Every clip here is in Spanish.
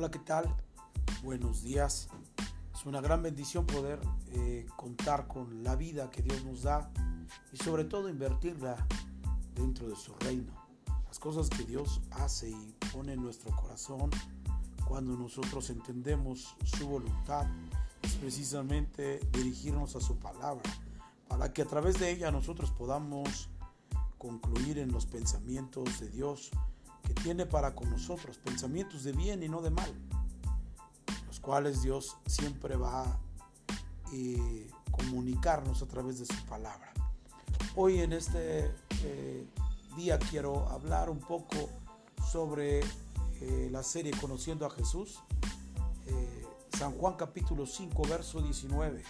Hola, ¿qué tal? Buenos días. Es una gran bendición poder eh, contar con la vida que Dios nos da y sobre todo invertirla dentro de su reino. Las cosas que Dios hace y pone en nuestro corazón cuando nosotros entendemos su voluntad es precisamente dirigirnos a su palabra para que a través de ella nosotros podamos concluir en los pensamientos de Dios tiene para con nosotros, pensamientos de bien y no de mal, los cuales Dios siempre va a eh, comunicarnos a través de su palabra. Hoy en este eh, día quiero hablar un poco sobre eh, la serie Conociendo a Jesús, San Juan capítulo 5, verso 19.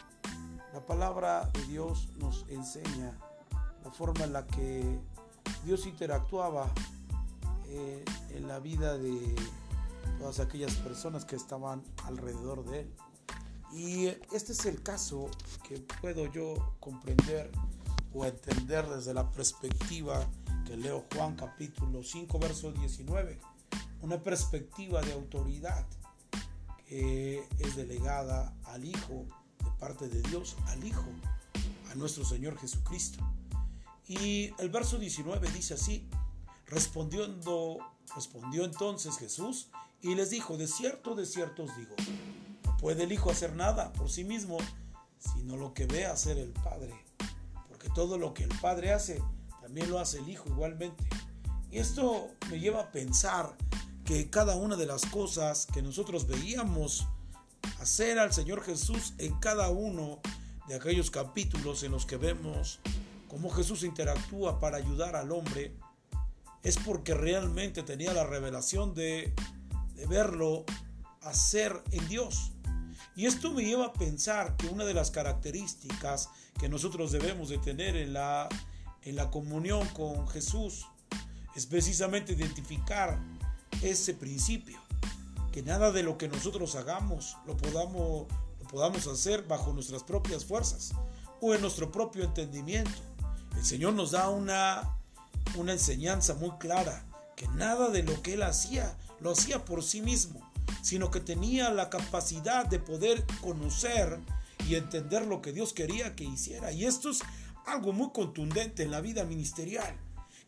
La palabra de Dios nos enseña la forma en la que Dios interactuaba eh, en la vida de todas aquellas personas que estaban alrededor de él. Y este es el caso que puedo yo comprender o entender desde la perspectiva que leo Juan capítulo 5 verso 19. Una perspectiva de autoridad que es delegada al Hijo, de parte de Dios al Hijo, a nuestro Señor Jesucristo. Y el verso 19 dice así, Respondiendo, respondió entonces Jesús y les dijo, de cierto, de cierto os digo, no puede el Hijo hacer nada por sí mismo, sino lo que ve hacer el Padre. Porque todo lo que el Padre hace, también lo hace el Hijo igualmente. Y esto me lleva a pensar que cada una de las cosas que nosotros veíamos hacer al Señor Jesús en cada uno de aquellos capítulos en los que vemos cómo Jesús interactúa para ayudar al hombre, es porque realmente tenía la revelación de, verlo hacer en Dios. Y esto me lleva a pensar que una de las características que nosotros debemos de tener en la, en la comunión con Jesús es precisamente identificar ese principio. Que nada de lo que nosotros hagamos lo podamos, lo podamos hacer bajo nuestras propias fuerzas o en nuestro propio entendimiento. El Señor nos da una una enseñanza muy clara, que nada de lo que él hacía lo hacía por sí mismo, sino que tenía la capacidad de poder conocer y entender lo que Dios quería que hiciera. Y esto es algo muy contundente en la vida ministerial,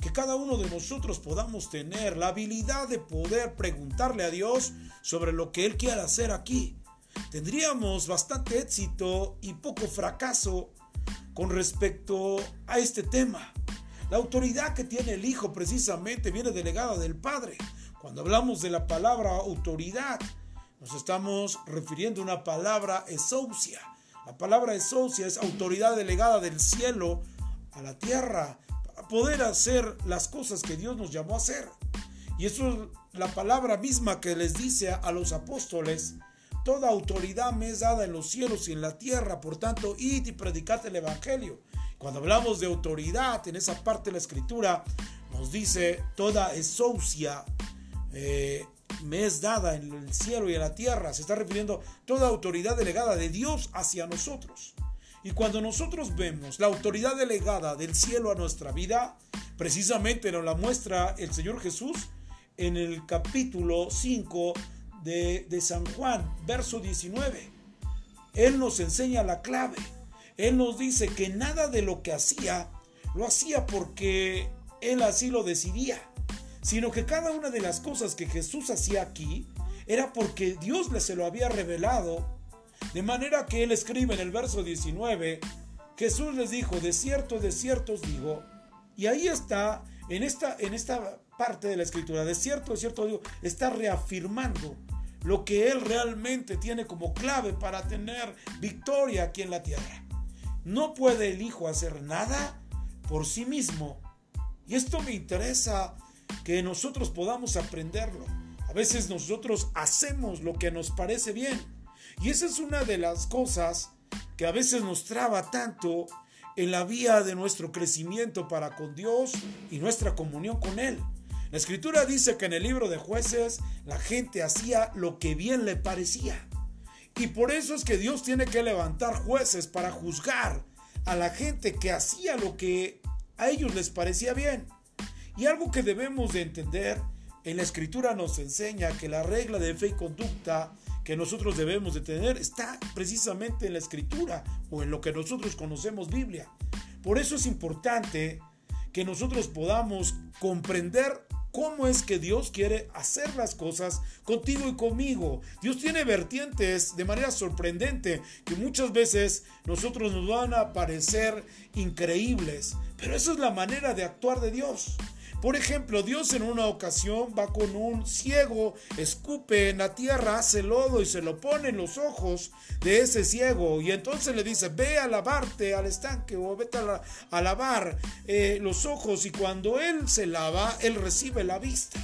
que cada uno de nosotros podamos tener la habilidad de poder preguntarle a Dios sobre lo que Él quiere hacer aquí. Tendríamos bastante éxito y poco fracaso con respecto a este tema. La autoridad que tiene el Hijo precisamente viene delegada del Padre. Cuando hablamos de la palabra autoridad, nos estamos refiriendo a una palabra esousia. La palabra esousia es autoridad delegada del cielo a la tierra para poder hacer las cosas que Dios nos llamó a hacer. Y eso es la palabra misma que les dice a los apóstoles, toda autoridad me es dada en los cielos y en la tierra, por tanto, id y predicad el Evangelio. Cuando hablamos de autoridad, en esa parte de la escritura nos dice, toda esousia eh, me es dada en el cielo y en la tierra. Se está refiriendo toda autoridad delegada de Dios hacia nosotros. Y cuando nosotros vemos la autoridad delegada del cielo a nuestra vida, precisamente nos la muestra el Señor Jesús en el capítulo 5 de, de San Juan, verso 19. Él nos enseña la clave. Él nos dice que nada de lo que hacía lo hacía porque Él así lo decidía, sino que cada una de las cosas que Jesús hacía aquí era porque Dios le se lo había revelado. De manera que Él escribe en el verso 19, Jesús les dijo, de cierto, de cierto os digo, y ahí está, en esta, en esta parte de la escritura, de cierto, de cierto digo, está reafirmando lo que Él realmente tiene como clave para tener victoria aquí en la tierra. No puede el Hijo hacer nada por sí mismo. Y esto me interesa que nosotros podamos aprenderlo. A veces nosotros hacemos lo que nos parece bien. Y esa es una de las cosas que a veces nos traba tanto en la vía de nuestro crecimiento para con Dios y nuestra comunión con Él. La escritura dice que en el libro de jueces la gente hacía lo que bien le parecía. Y por eso es que Dios tiene que levantar jueces para juzgar a la gente que hacía lo que a ellos les parecía bien. Y algo que debemos de entender en la escritura nos enseña que la regla de fe y conducta que nosotros debemos de tener está precisamente en la escritura o en lo que nosotros conocemos Biblia. Por eso es importante que nosotros podamos comprender cómo es que Dios quiere hacer las cosas contigo y conmigo. Dios tiene vertientes de manera sorprendente que muchas veces nosotros nos van a parecer increíbles, pero eso es la manera de actuar de Dios. Por ejemplo, Dios en una ocasión va con un ciego, escupe en la tierra, hace lodo y se lo pone en los ojos de ese ciego. Y entonces le dice, ve a lavarte al estanque o vete a, lavar eh, los ojos. Y cuando él se lava, él recibe la vista.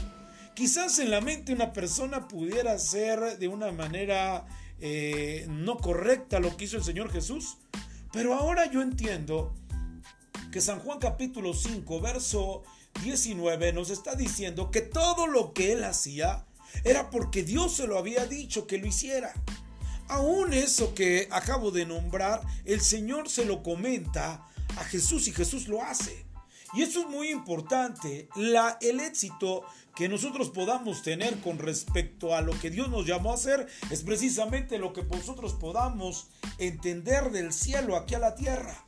Quizás en la mente una persona pudiera ser de una manera eh, no correcta lo que hizo el Señor Jesús. Pero ahora yo entiendo que San Juan capítulo 5, verso 19 nos está diciendo que todo lo que él hacía era porque Dios se lo había dicho que lo hiciera. Aún eso que acabo de nombrar, el Señor se lo comenta a Jesús y Jesús lo hace. Y eso es muy importante. El éxito que nosotros podamos tener con respecto a lo que Dios nos llamó a hacer es precisamente lo que nosotros podamos entender del cielo aquí a la tierra.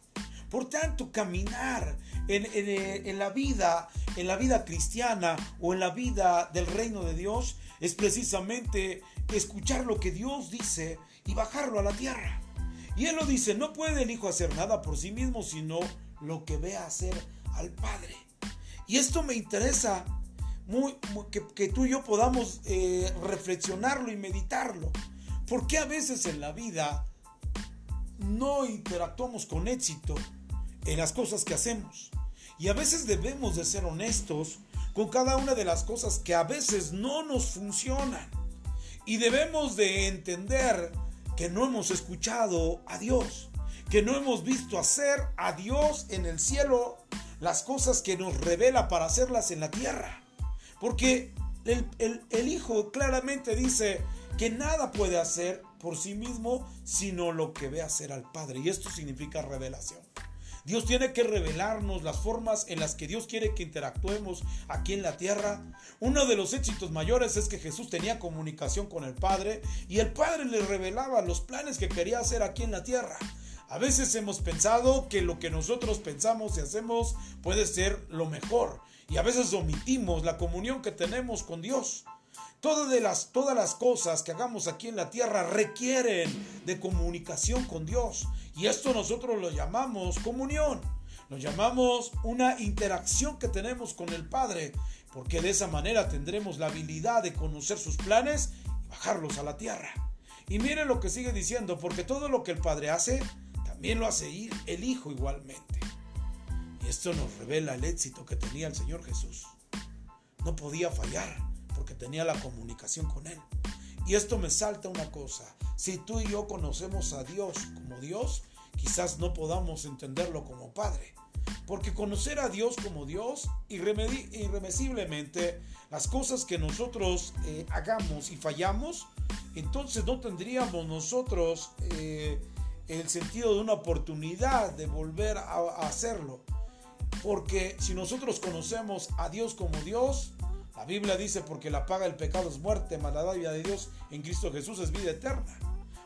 Por tanto, caminar eh, en, la vida, en la vida cristiana o en la vida del reino de Dios es precisamente escuchar lo que Dios dice y bajarlo a la tierra. Y Él lo dice, no puede el Hijo hacer nada por sí mismo, sino lo que ve hacer al Padre. Y esto me interesa que, tú y yo podamos eh, reflexionarlo y meditarlo. Porque a veces en la vida no interactuamos con éxito en las cosas que hacemos. Y a veces debemos de ser honestos con cada una de las cosas que a veces no nos funcionan. Y debemos de entender que no hemos escuchado a Dios, que no hemos visto hacer a Dios en el cielo las cosas que nos revela para hacerlas en la tierra. Porque el, el Hijo claramente dice que nada puede hacer por sí mismo sino lo que ve hacer al Padre. Y esto significa revelación. Dios tiene que revelarnos las formas en las que Dios quiere que interactuemos aquí en la tierra. Uno de los éxitos mayores es que Jesús tenía comunicación con el Padre y el Padre le revelaba los planes que quería hacer aquí en la tierra. A veces hemos pensado que lo que nosotros pensamos y hacemos puede ser lo mejor y a veces omitimos la comunión que tenemos con Dios. Todas, las, todas las cosas que hagamos aquí en la tierra requieren de comunicación con Dios. Y esto nosotros lo llamamos comunión. Lo llamamos una interacción que tenemos con el Padre. Porque de esa manera tendremos la habilidad de conocer sus planes y bajarlos a la tierra. Y miren lo que sigue diciendo. Porque todo lo que el Padre hace, también lo hace el Hijo igualmente. Y esto nos revela el éxito que tenía el Señor Jesús. No podía fallar porque tenía la comunicación con Él. Y esto me salta una cosa. Si tú y yo conocemos a Dios como Dios, quizás no podamos entenderlo como Padre. Porque conocer a Dios como Dios, irremisiblemente, las cosas que nosotros eh, hagamos y fallamos, entonces no tendríamos nosotros eh, el sentido de una oportunidad de volver a hacerlo. Porque si nosotros conocemos a Dios como Dios, la Biblia dice, porque la paga del pecado es muerte, mas la vida de Dios en Cristo Jesús es vida eterna.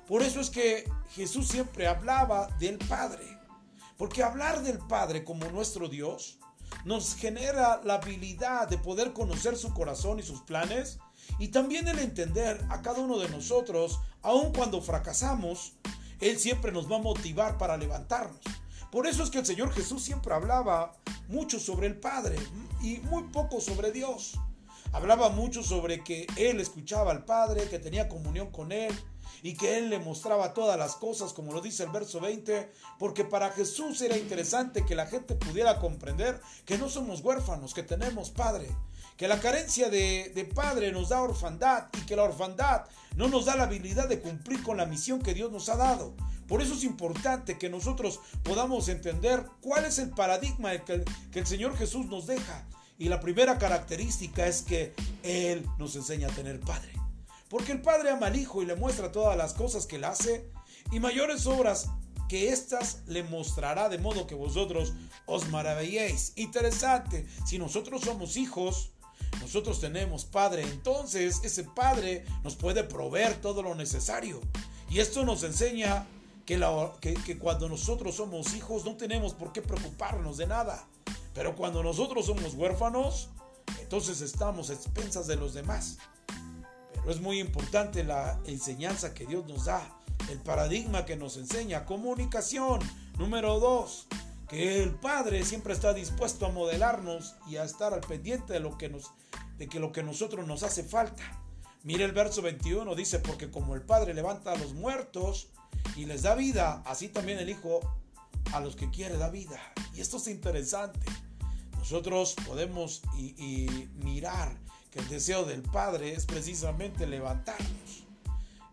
Por eso es que Jesús siempre hablaba del Padre. Porque hablar del Padre como nuestro Dios nos genera la habilidad de poder conocer su corazón y sus planes y también el entender a cada uno de nosotros, aun cuando fracasamos, Él siempre nos va a motivar para levantarnos. Por eso es que el Señor Jesús siempre hablaba mucho sobre el Padre y muy poco sobre Dios. Hablaba mucho sobre que él escuchaba al Padre, que tenía comunión con él y que él le mostraba todas las cosas, como lo dice el verso 20, porque para Jesús era interesante que la gente pudiera comprender que no somos huérfanos, que tenemos Padre, que la carencia de, de, Padre nos da orfandad y que la orfandad no nos da la habilidad de cumplir con la misión que Dios nos ha dado. Por eso es importante que nosotros podamos entender cuál es el paradigma que que el Señor Jesús nos deja y la primera característica es que Él nos enseña a tener Padre. Porque el Padre ama al Hijo y le muestra todas las cosas que Él hace y mayores obras que éstas le mostrará de modo que vosotros os maravilléis. Interesante, si nosotros somos hijos, nosotros tenemos Padre, entonces ese Padre nos puede proveer todo lo necesario. Y esto nos enseña que, que, cuando nosotros somos hijos no tenemos por qué preocuparnos de nada. Pero cuando nosotros somos huérfanos, entonces estamos a expensas de los demás. Pero es muy importante la enseñanza que Dios nos da, el paradigma que nos enseña, comunicación. Número dos, que el Padre siempre está dispuesto a modelarnos y a estar al pendiente de lo que nos de que lo que nosotros nos hace falta. Mire el verso 21, dice, porque como el Padre levanta a los muertos y les da vida, así también el Hijo a los que quiere da vida. Y esto es interesante. Nosotros podemos y, mirar que el deseo del Padre es precisamente levantarnos.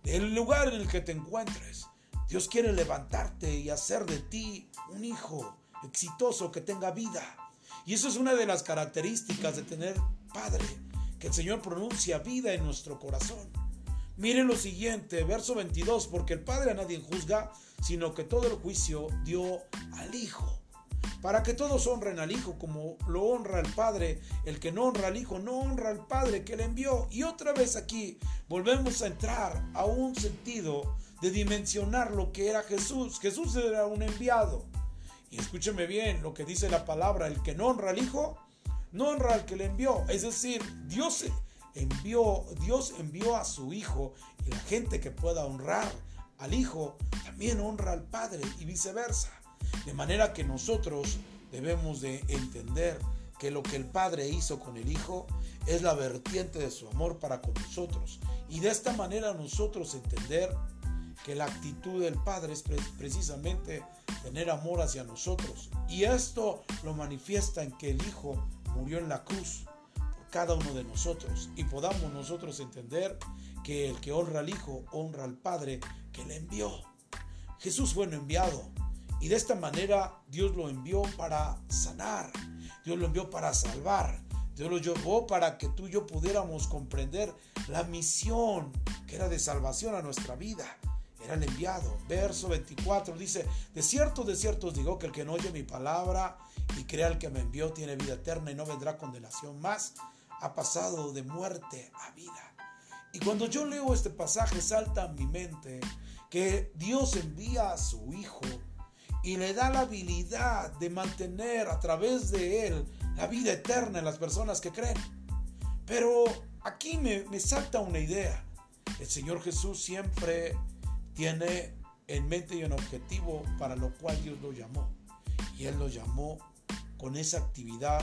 Del lugar en el que te encuentres, Dios quiere levantarte y hacer de ti un hijo exitoso que tenga vida. Y eso es una de las características de tener Padre, que el Señor pronuncia vida en nuestro corazón. Mire lo siguiente, verso 22, porque el Padre a nadie juzga, sino que todo el juicio dio al Hijo. Para que todos honren al Hijo como lo honra el Padre, el que no honra al Hijo no honra al Padre que le envió. Y otra vez aquí volvemos a entrar a un sentido de dimensionar lo que era Jesús. Jesús era un enviado. Y escúcheme bien lo que dice la palabra, el que no honra al Hijo, no honra al que le envió. Es decir, Dios envió, Dios envió a su Hijo y la gente que pueda honrar al Hijo también honra al Padre y viceversa. De manera que nosotros debemos de entender que lo que el Padre hizo con el Hijo es la vertiente de su amor para con nosotros. Y de esta manera nosotros entender que la actitud del Padre es precisamente tener amor hacia nosotros. Y esto lo manifiesta en que el Hijo murió en la cruz por cada uno de nosotros y podamos nosotros entender que el que honra al Hijo honra al Padre que le envió. Jesús fue enviado y de esta manera Dios lo envió para sanar, Dios lo envió para salvar, Dios lo llevó para que tú y yo pudiéramos comprender la misión que era de salvación a nuestra vida era el enviado. Verso 24 dice, de cierto, de cierto os digo que el que no oye mi palabra y crea el que me envió tiene vida eterna y no vendrá condenación más, ha pasado de muerte a vida. Y cuando yo leo este pasaje salta a mi mente que Dios envía a su Hijo y le da la habilidad de mantener a través de él la vida eterna en las personas que creen. Pero aquí me, me salta una idea. El Señor Jesús siempre tiene en mente y un objetivo para lo cual Dios lo llamó. Y Él lo llamó con esa actividad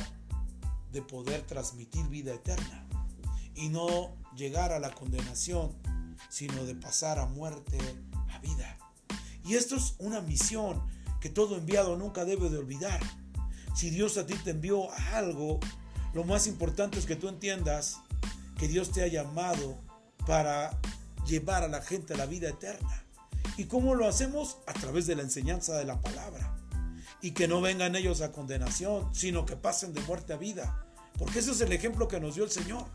de poder transmitir vida eterna y no llegar a la condenación, sino de pasar a muerte a vida. Y esto es una misión que todo enviado nunca debe de olvidar. Si Dios a ti te envió algo, lo más importante es que tú entiendas que Dios te ha llamado para llevar a la gente a la vida eterna. ¿Y cómo lo hacemos? A través de la enseñanza de la palabra. Y que no vengan ellos a condenación, sino que pasen de muerte a vida. Porque ese es el ejemplo que nos dio el Señor.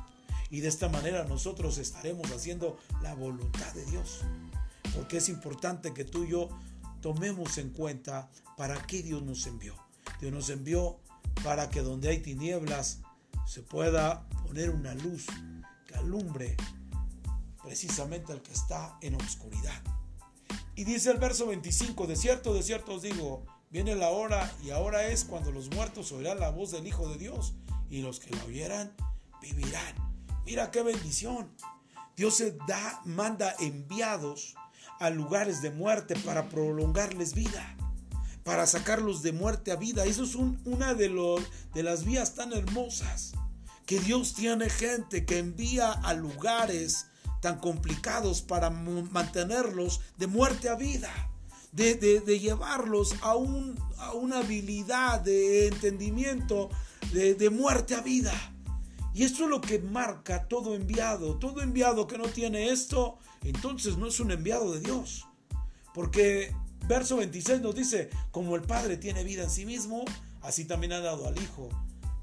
Y de esta manera nosotros estaremos haciendo la voluntad de Dios. Porque es importante que tú y yo tomemos en cuenta para qué Dios nos envió. Dios nos envió para que donde hay tinieblas se pueda poner una luz que alumbre precisamente al que está en oscuridad. Y dice el verso 25, de cierto, de cierto os digo, viene la hora y ahora es cuando los muertos oirán la voz del Hijo de Dios y los que la oyeran vivirán. Mira qué bendición. Dios se da, manda enviados a lugares de muerte para prolongarles vida, para sacarlos de muerte a vida. Eso es una de, las vías tan hermosas que Dios tiene gente que envía a lugares tan complicados para mantenerlos de muerte a vida, de, llevarlos a, un, a, una habilidad de entendimiento de muerte a vida. Y esto es lo que marca todo enviado. Todo enviado que no tiene esto, entonces no es un enviado de Dios. Porque verso 26 nos dice, como el Padre tiene vida en sí mismo, así también ha dado al Hijo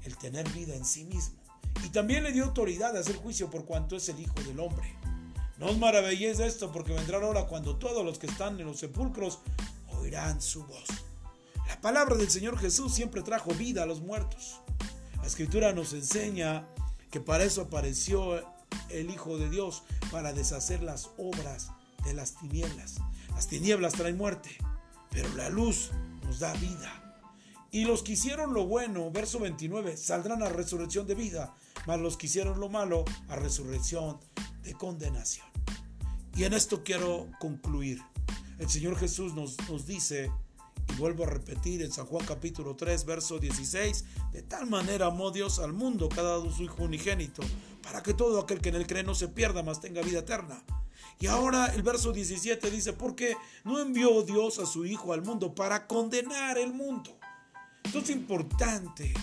el tener vida en sí mismo. Y también le dio autoridad a hacer juicio por cuanto es el Hijo del Hombre. No os maravilléis de esto, porque vendrá la hora cuando todos los que están en los sepulcros oirán su voz. La palabra del Señor Jesús siempre trajo vida a los muertos. La escritura nos enseña que para eso apareció el Hijo de Dios, para deshacer las obras de las tinieblas. Las tinieblas traen muerte, pero la luz nos da vida. Y los que hicieron lo bueno, verso 29, saldrán a resurrección de vida, mas los que hicieron lo malo, a resurrección de condenación. Y en esto quiero concluir. El Señor Jesús nos, nos dice, vuelvo a repetir en San Juan capítulo 3, verso 16, de tal manera amó Dios al mundo, cada dado su Hijo unigénito, para que todo aquel que en él cree no se pierda, mas tenga vida eterna. Y ahora el verso 17 dice, porque no envió Dios a su Hijo al mundo para condenar el mundo. Entonces es importante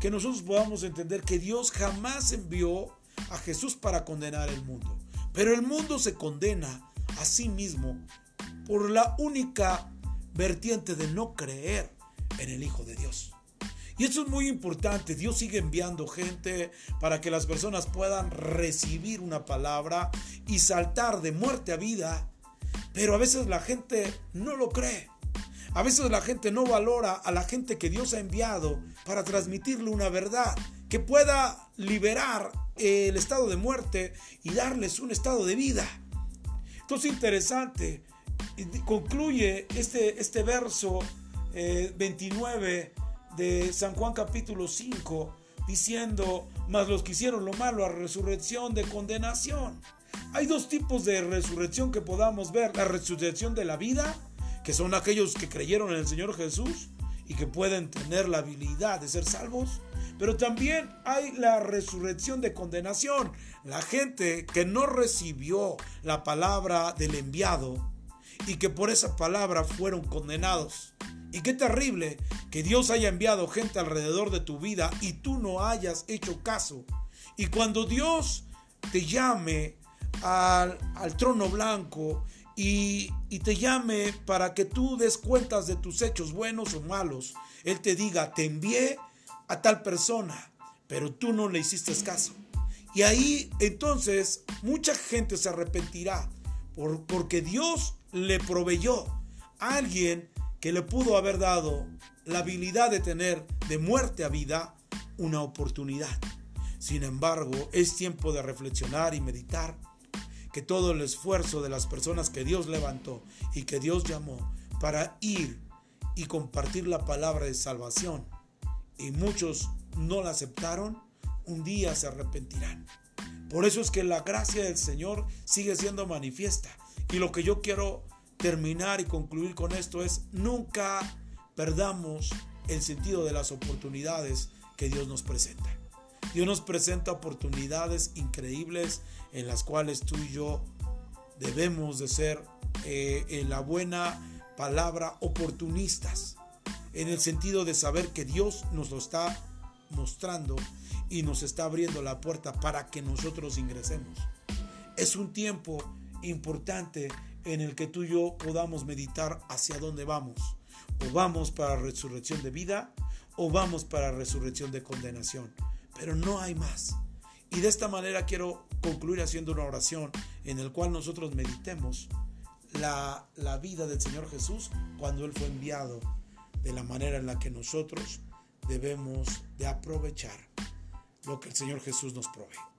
que nosotros podamos entender que Dios jamás envió a Jesús para condenar el mundo. Pero el mundo se condena a sí mismo por la única vertiente de no creer en el Hijo de Dios. Y eso es muy importante. Dios sigue enviando gente para que las personas puedan recibir una palabra y saltar de muerte a vida. Pero a veces la gente no lo cree. A veces la gente no valora a la gente que Dios ha enviado para transmitirle una verdad que pueda liberar el estado de muerte y darles un estado de vida. Entonces interesante, concluye este, este verso 29 eh, de San Juan capítulo 5 diciendo, mas los que hicieron lo malo a resurrección de condenación. Hay dos tipos de resurrección que podamos ver, la resurrección de la vida, que son aquellos que creyeron en el Señor Jesús y que pueden tener la habilidad de ser salvos, pero también hay la resurrección de condenación, la gente que no recibió la palabra del enviado y que por esa palabra fueron condenados. Y qué terrible que Dios haya enviado gente alrededor de tu vida y tú no hayas hecho caso. Y cuando Dios te llame al, trono blanco y, y, te llame para que tú des cuentas de tus hechos buenos o malos, Él te diga, te envié a tal persona, pero tú no le hiciste caso. Y ahí entonces mucha gente se arrepentirá por, porque Dios le proveyó a alguien que le pudo haber dado la habilidad de tener de muerte a vida una oportunidad. Sin embargo, es tiempo de reflexionar y meditar que todo el esfuerzo de las personas que Dios levantó y que Dios llamó para ir y compartir la palabra de salvación y muchos no la aceptaron, un día se arrepentirán. Por eso es que la gracia del Señor sigue siendo manifiesta. Y lo que yo quiero terminar y concluir con esto es nunca perdamos el sentido de las oportunidades que Dios nos presenta. Dios nos presenta oportunidades increíbles en las cuales tú y yo debemos de ser eh, en la buena palabra oportunistas en el sentido de saber que Dios nos lo está mostrando y nos está abriendo la puerta para que nosotros ingresemos. Es un tiempo importante en el que tú y yo podamos meditar hacia dónde vamos. O vamos para resurrección de vida o vamos para resurrección de condenación. Pero no hay más. Y de esta manera quiero concluir haciendo una oración en el cual nosotros meditemos la, la vida del Señor Jesús cuando Él fue enviado de la manera en la que nosotros debemos de aprovechar lo que el Señor Jesús nos provee.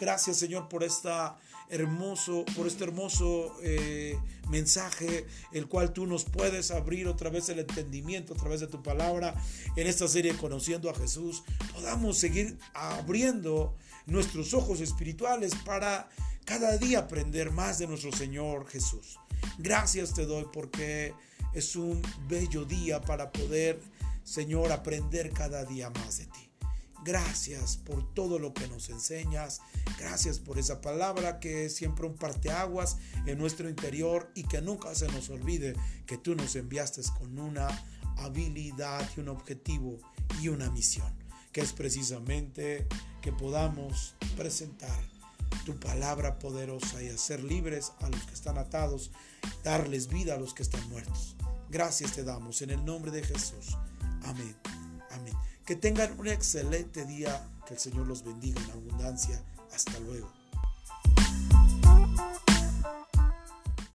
Gracias Señor por esta hermoso, por este hermoso eh, mensaje, el cual tú nos puedes abrir otra vez el entendimiento a través de tu palabra en esta serie Conociendo a Jesús. Podamos seguir abriendo nuestros ojos espirituales para cada día aprender más de nuestro Señor Jesús. Gracias te doy porque es un bello día para poder, Señor, aprender cada día más de ti. Gracias por todo lo que nos enseñas. Gracias por esa palabra que es siempre un parteaguas en nuestro interior y que nunca se nos olvide que tú nos enviaste con una habilidad y un objetivo y una misión, que es precisamente que podamos presentar tu palabra poderosa y hacer libres a los que están atados, darles vida a los que están muertos. Gracias te damos en el nombre de Jesús. Amén. Amén. Que tengan un excelente día. Que el Señor los bendiga en abundancia. Hasta luego.